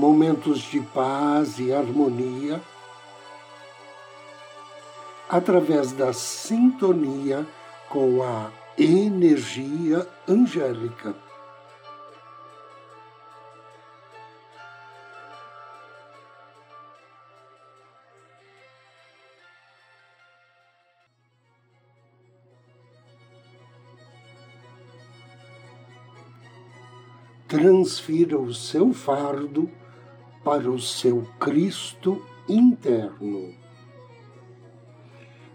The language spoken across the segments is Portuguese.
momentos de paz e harmonia, através da sintonia com a energia angélica. transfira o seu fardo para o seu Cristo interno.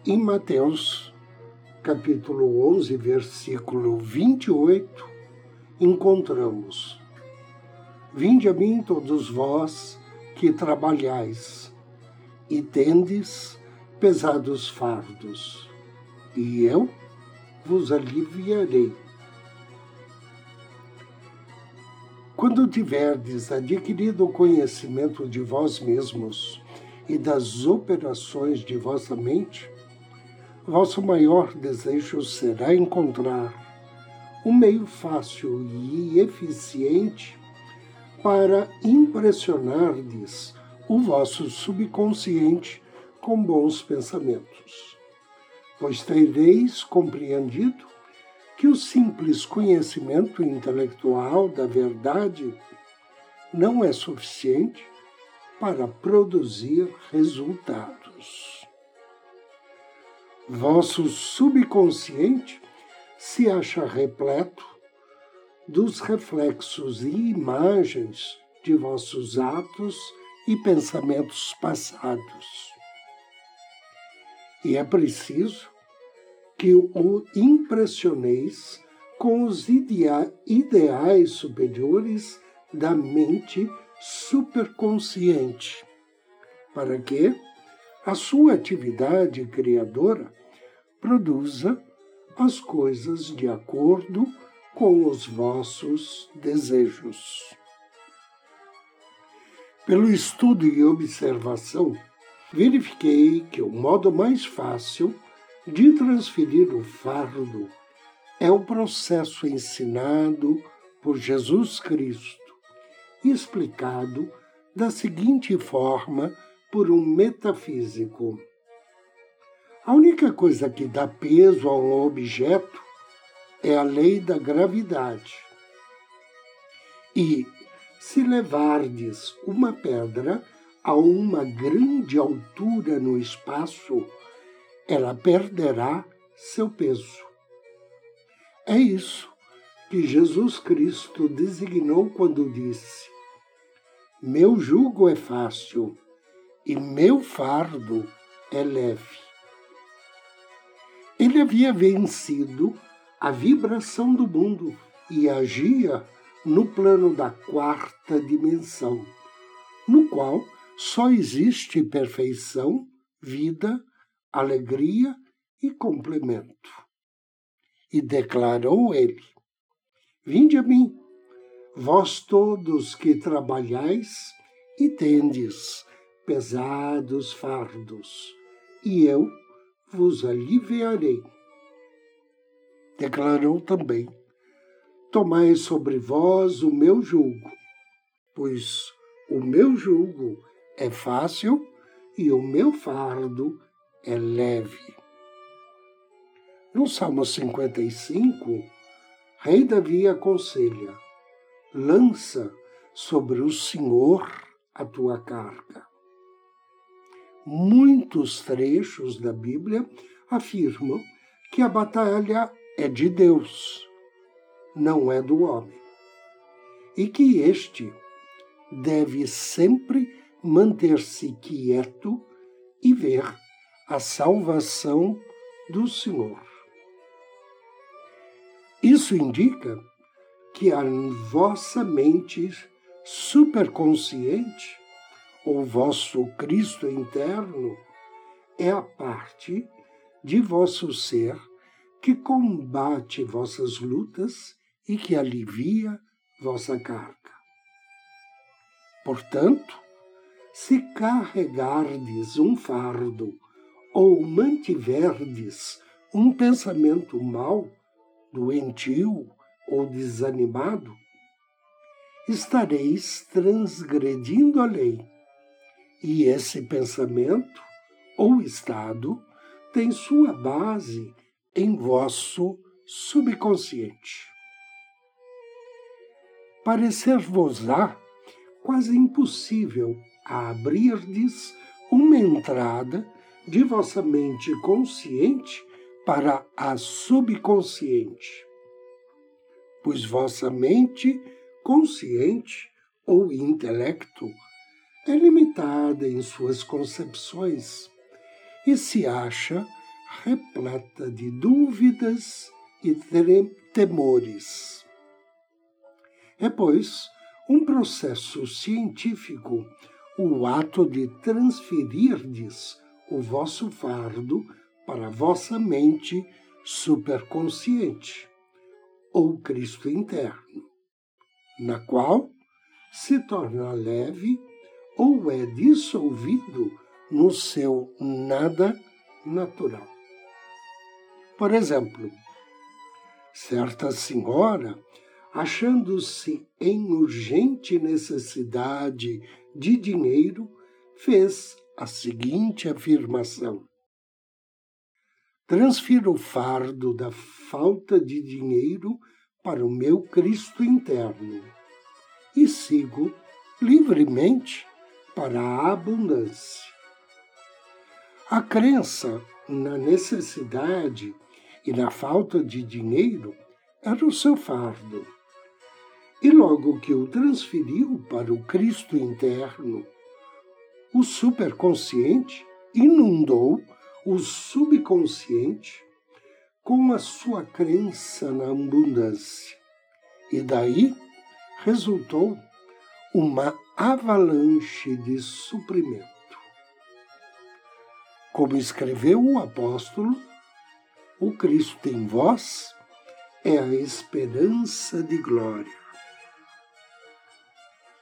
Em Mateus, capítulo 11, versículo 28, encontramos: Vinde a mim todos vós que trabalhais e tendes pesados fardos, e eu vos aliviarei. Quando tiverdes adquirido o conhecimento de vós mesmos e das operações de vossa mente, vosso maior desejo será encontrar um meio fácil e eficiente para impressionardes o vosso subconsciente com bons pensamentos, pois tereis compreendido que o simples conhecimento intelectual da verdade não é suficiente para produzir resultados. Vosso subconsciente se acha repleto dos reflexos e imagens de vossos atos e pensamentos passados. E é preciso que o impressioneis com os ideais superiores da mente superconsciente, para que a sua atividade criadora produza as coisas de acordo com os vossos desejos. Pelo estudo e observação, verifiquei que o modo mais fácil de transferir o fardo é o processo ensinado por Jesus Cristo, explicado da seguinte forma por um metafísico. A única coisa que dá peso a um objeto é a lei da gravidade. E, se levardes uma pedra a uma grande altura no espaço, ela perderá seu peso. É isso que Jesus Cristo designou quando disse: Meu jugo é fácil e meu fardo é leve. Ele havia vencido a vibração do mundo e agia no plano da quarta dimensão, no qual só existe perfeição, vida alegria e complemento. E declarou ele: Vinde a mim, vós todos que trabalhais e tendes pesados fardos, e eu vos aliviarei. Declarou também: Tomai sobre vós o meu jugo, pois o meu jugo é fácil e o meu fardo é leve. No Salmo 55, Rei Davi aconselha: lança sobre o Senhor a tua carga. Muitos trechos da Bíblia afirmam que a batalha é de Deus, não é do homem, e que este deve sempre manter-se quieto e ver a salvação do Senhor. Isso indica que a vossa mente superconsciente o vosso Cristo interno, é a parte de vosso ser que combate vossas lutas e que alivia vossa carga. Portanto, se carregardes um fardo ou mantiverdes um pensamento mau, doentio ou desanimado, estareis transgredindo a lei. E esse pensamento ou estado tem sua base em vosso subconsciente. Parecer-vos-á quase impossível abrirdes uma entrada de vossa mente consciente para a subconsciente, pois vossa mente consciente ou intelecto é limitada em suas concepções e se acha repleta de dúvidas e temores. É, pois, um processo científico o ato de transferirdes o vosso fardo para a vossa mente superconsciente, ou Cristo interno na qual se torna leve ou é dissolvido no seu nada natural. Por exemplo, certa senhora, achando-se em urgente necessidade de dinheiro, fez a seguinte afirmação: Transfiro o fardo da falta de dinheiro para o meu Cristo interno e sigo livremente para a abundância. A crença na necessidade e na falta de dinheiro era o seu fardo. E logo que o transferiu para o Cristo interno, o superconsciente inundou o subconsciente com a sua crença na abundância. E daí resultou uma avalanche de suprimento. Como escreveu o apóstolo, o Cristo em vós é a esperança de glória.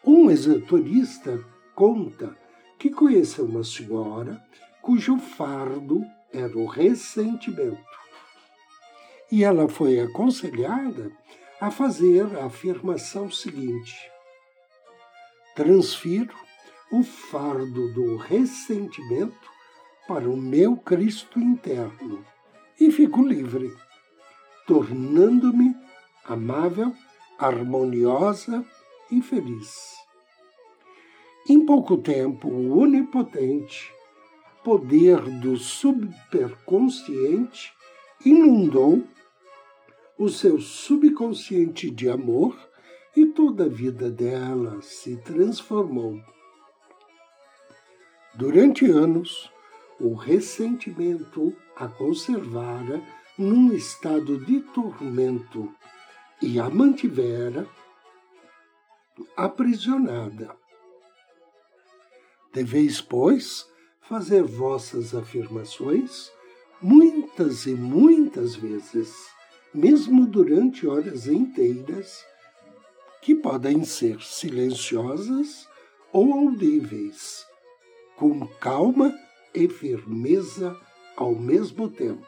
Um exetorista conta que conheceu uma senhora cujo fardo era o ressentimento e ela foi aconselhada a fazer a afirmação seguinte: transfiro o fardo do ressentimento para o meu Cristo interno e fico livre, tornando-me amável, harmoniosa e feliz. Em pouco tempo, o onipotente poder do superconsciente inundou o seu subconsciente de amor e toda a vida dela se transformou. Durante anos, o ressentimento a conservara num estado de tormento e a mantivera aprisionada. Deveis, pois, fazer vossas afirmações muitas e muitas vezes mesmo durante horas inteiras, que podem ser silenciosas ou audíveis, com calma e firmeza ao mesmo tempo.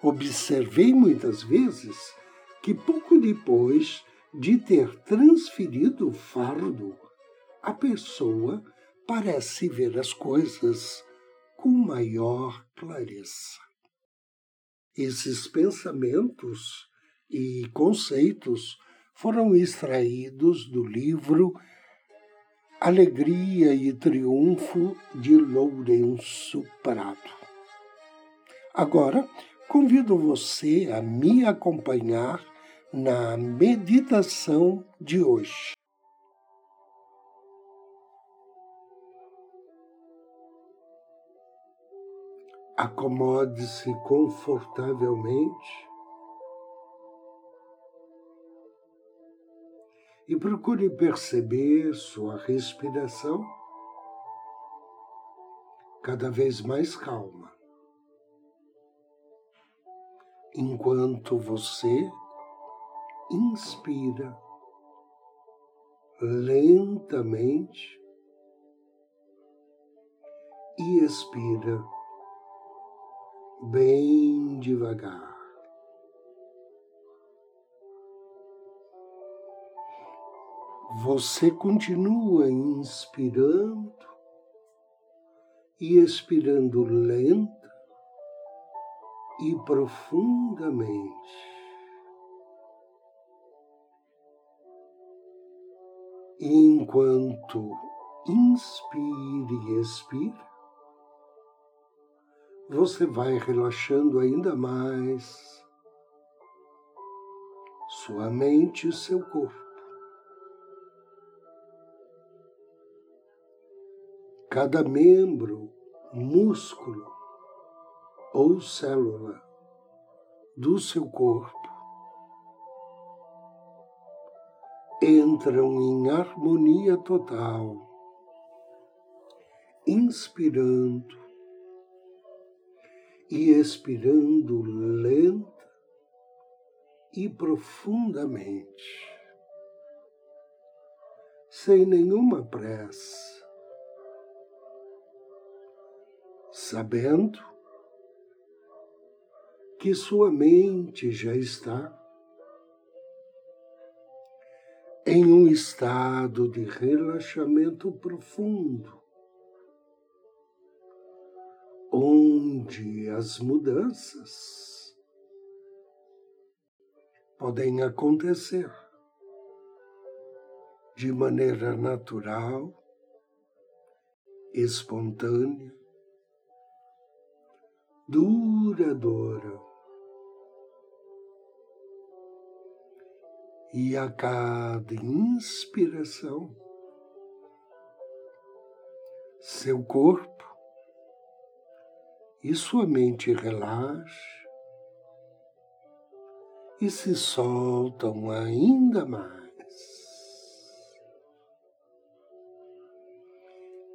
Observei muitas vezes que pouco depois de ter transferido o fardo, a pessoa parece ver as coisas com maior clareza. Esses pensamentos e conceitos foram extraídos do livro Alegria e Triunfo de Lourenço Prado. Agora, convido você a me acompanhar na meditação de hoje. Acomode-se confortavelmente e procure perceber sua respiração cada vez mais calma. Enquanto você inspira lentamente e expira bem devagar. Você continua inspirando e expirando lenta e profundamente. Enquanto inspire e expira, você vai relaxando ainda mais sua mente e seu corpo. Cada membro, músculo ou célula do seu corpo entram em harmonia total, inspirando e expirando lenta e profundamente, sem nenhuma pressa, sabendo que sua mente já está em um estado de relaxamento profundo onde as mudanças podem acontecer de maneira natural, espontânea, duradoura. E a cada inspiração, seu corpo e sua mente relaxa e se soltam ainda mais.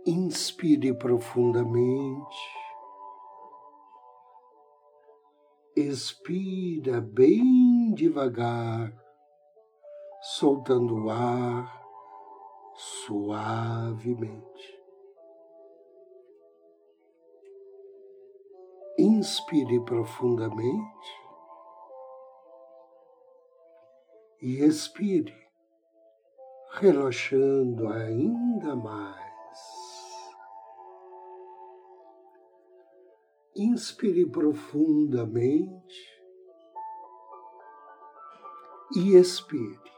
Inspire profundamente, expira bem devagar, soltando o ar suavemente. Inspire profundamente e expire, relaxando ainda mais. Inspire profundamente e expire.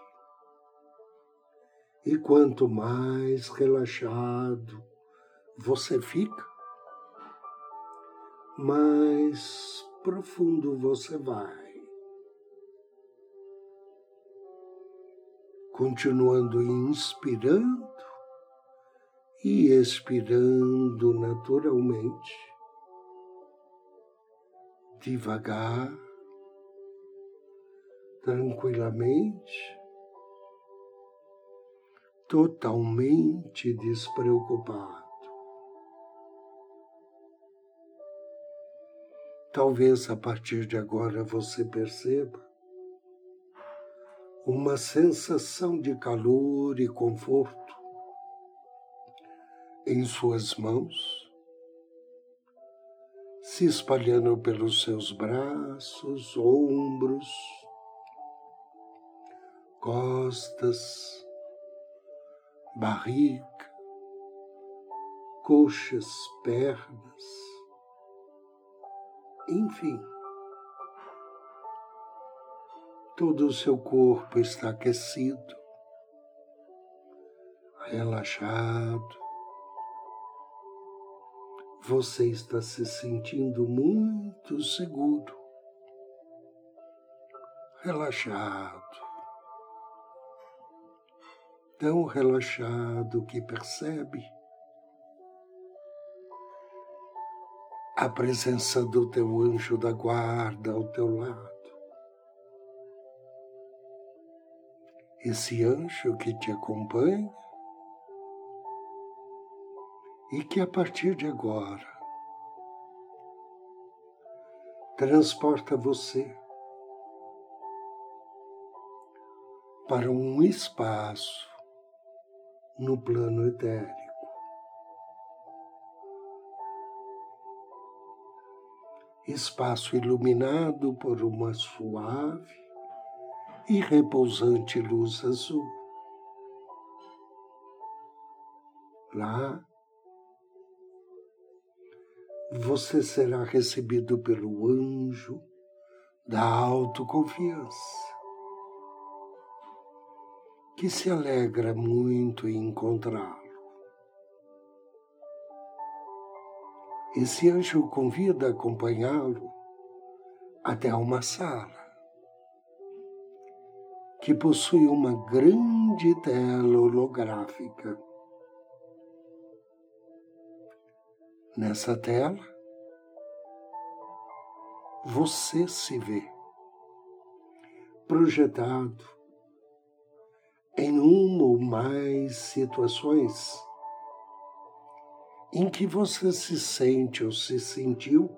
E quanto mais relaxado você fica, mais profundo você vai. Continuando inspirando e expirando naturalmente, devagar, tranquilamente, totalmente despreocupado. Talvez a partir de agora você perceba uma sensação de calor e conforto em suas mãos, se espalhando pelos seus braços, ombros, costas, barriga, coxas, pernas enfim, todo o seu corpo está aquecido, relaxado. Você está se sentindo muito seguro, relaxado, tão relaxado que percebe a presença do teu anjo da guarda ao teu lado. esse anjo que te acompanha e que a partir de agora transporta você para um espaço no plano etérico. Espaço iluminado por uma suave e repousante luz azul. Lá, você será recebido pelo anjo da autoconfiança, que se alegra muito em encontrá-lo. Esse anjo o convida a acompanhá-lo até uma sala que possui uma grande tela holográfica. Nessa tela, você se vê projetado em uma ou mais situações em que você se sente ou se sentiu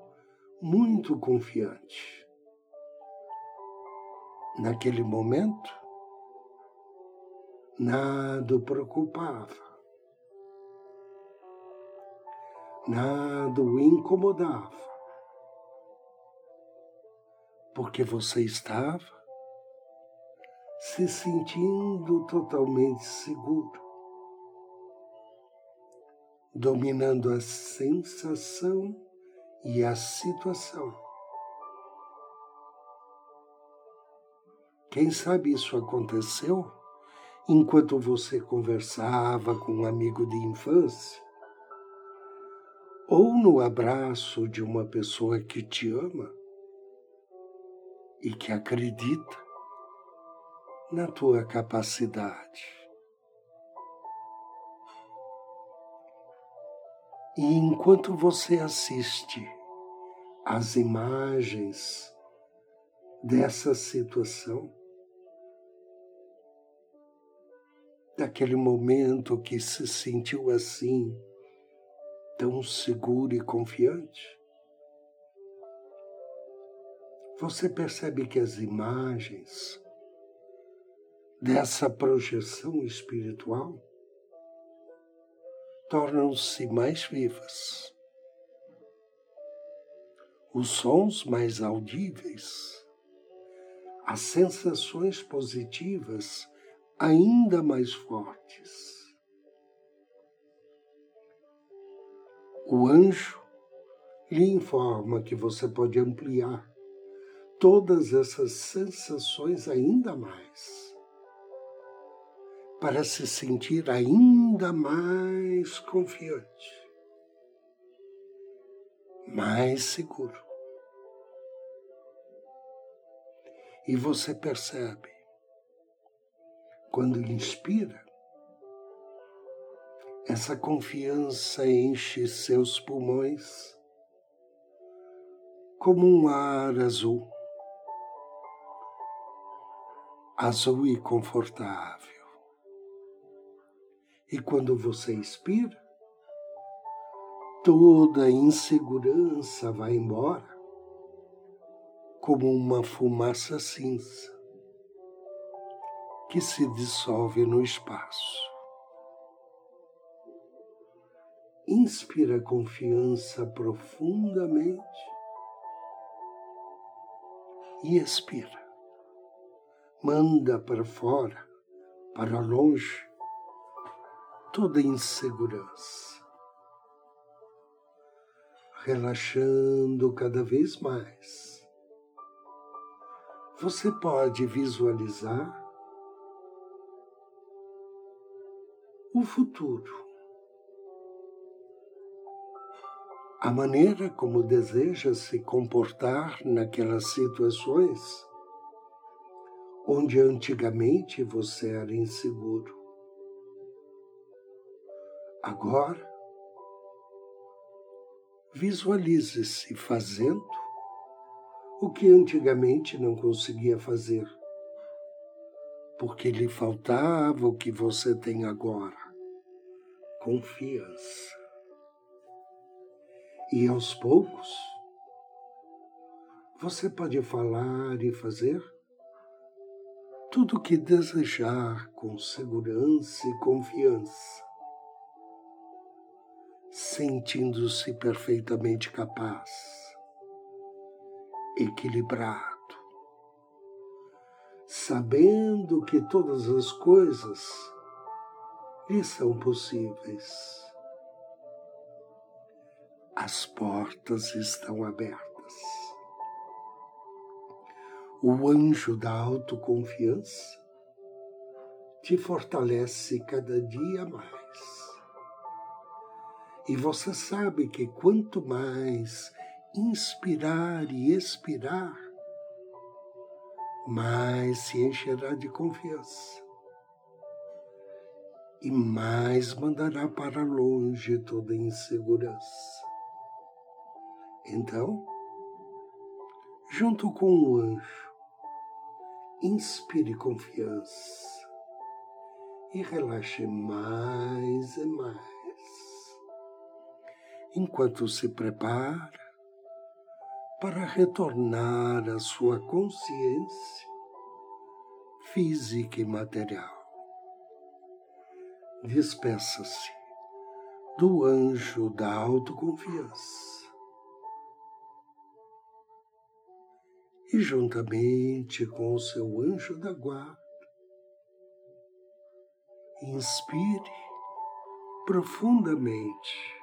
muito confiante. Naquele momento, nada o preocupava. Nada o incomodava, porque você estava se sentindo totalmente seguro, dominando a sensação e a situação. Quem sabe isso aconteceu enquanto você conversava com um amigo de infância ou no abraço de uma pessoa que te ama e que acredita na tua capacidade. E enquanto você assiste às imagens dessa situação, daquele momento que se sentiu assim, tão seguro e confiante? Você percebe que as imagens dessa projeção espiritual tornam-se mais vivas, os sons mais audíveis, as sensações positivas ainda mais fortes. O anjo lhe informa que você pode ampliar todas essas sensações ainda mais, para se sentir ainda mais confiante, mais seguro. E você percebe, quando inspira, essa confiança enche seus pulmões como um ar azul, azul e confortável. E quando você expira, toda insegurança vai embora, como uma fumaça cinza que se dissolve no espaço. inspira confiança profundamente e expira. Manda para fora, para longe, toda insegurança. Relaxando cada vez mais. Você pode visualizar o futuro a maneira como deseja se comportar naquelas situações onde antigamente você era inseguro. Agora, visualize-se fazendo o que antigamente não conseguia fazer, porque lhe faltava o que você tem agora: confiança. E aos poucos, você pode falar e fazer tudo o que desejar com segurança e confiança, sentindo-se perfeitamente capaz, equilibrado, sabendo que todas as coisas lhe são possíveis. As portas estão abertas o anjo da autoconfiança te fortalece cada dia mais. E você sabe que quanto mais inspirar e expirar, mais se encherá de confiança e mais mandará para longe toda insegurança. Então, junto com o anjo, inspire confiança e relaxe mais e mais, enquanto se prepara para retornar à sua consciência física e material. Despeça-se do anjo da autoconfiança e juntamente com o seu anjo da guarda, inspire profundamente,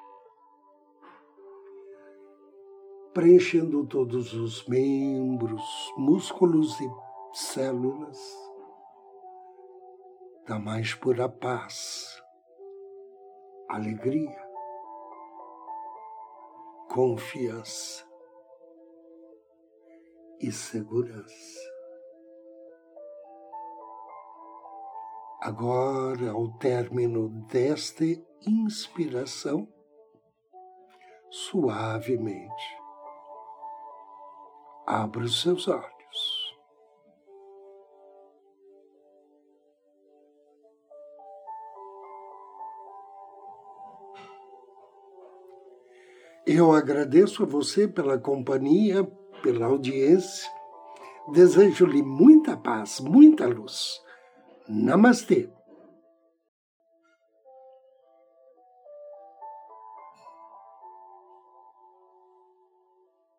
preenchendo todos os membros, músculos e células da mais pura paz, alegria, confiança e segurança. Agora, ao término desta inspiração, suavemente, abra os seus olhos. Eu agradeço a você pela companhia, pela audiência. Desejo-lhe muita paz, muita luz. Namastê.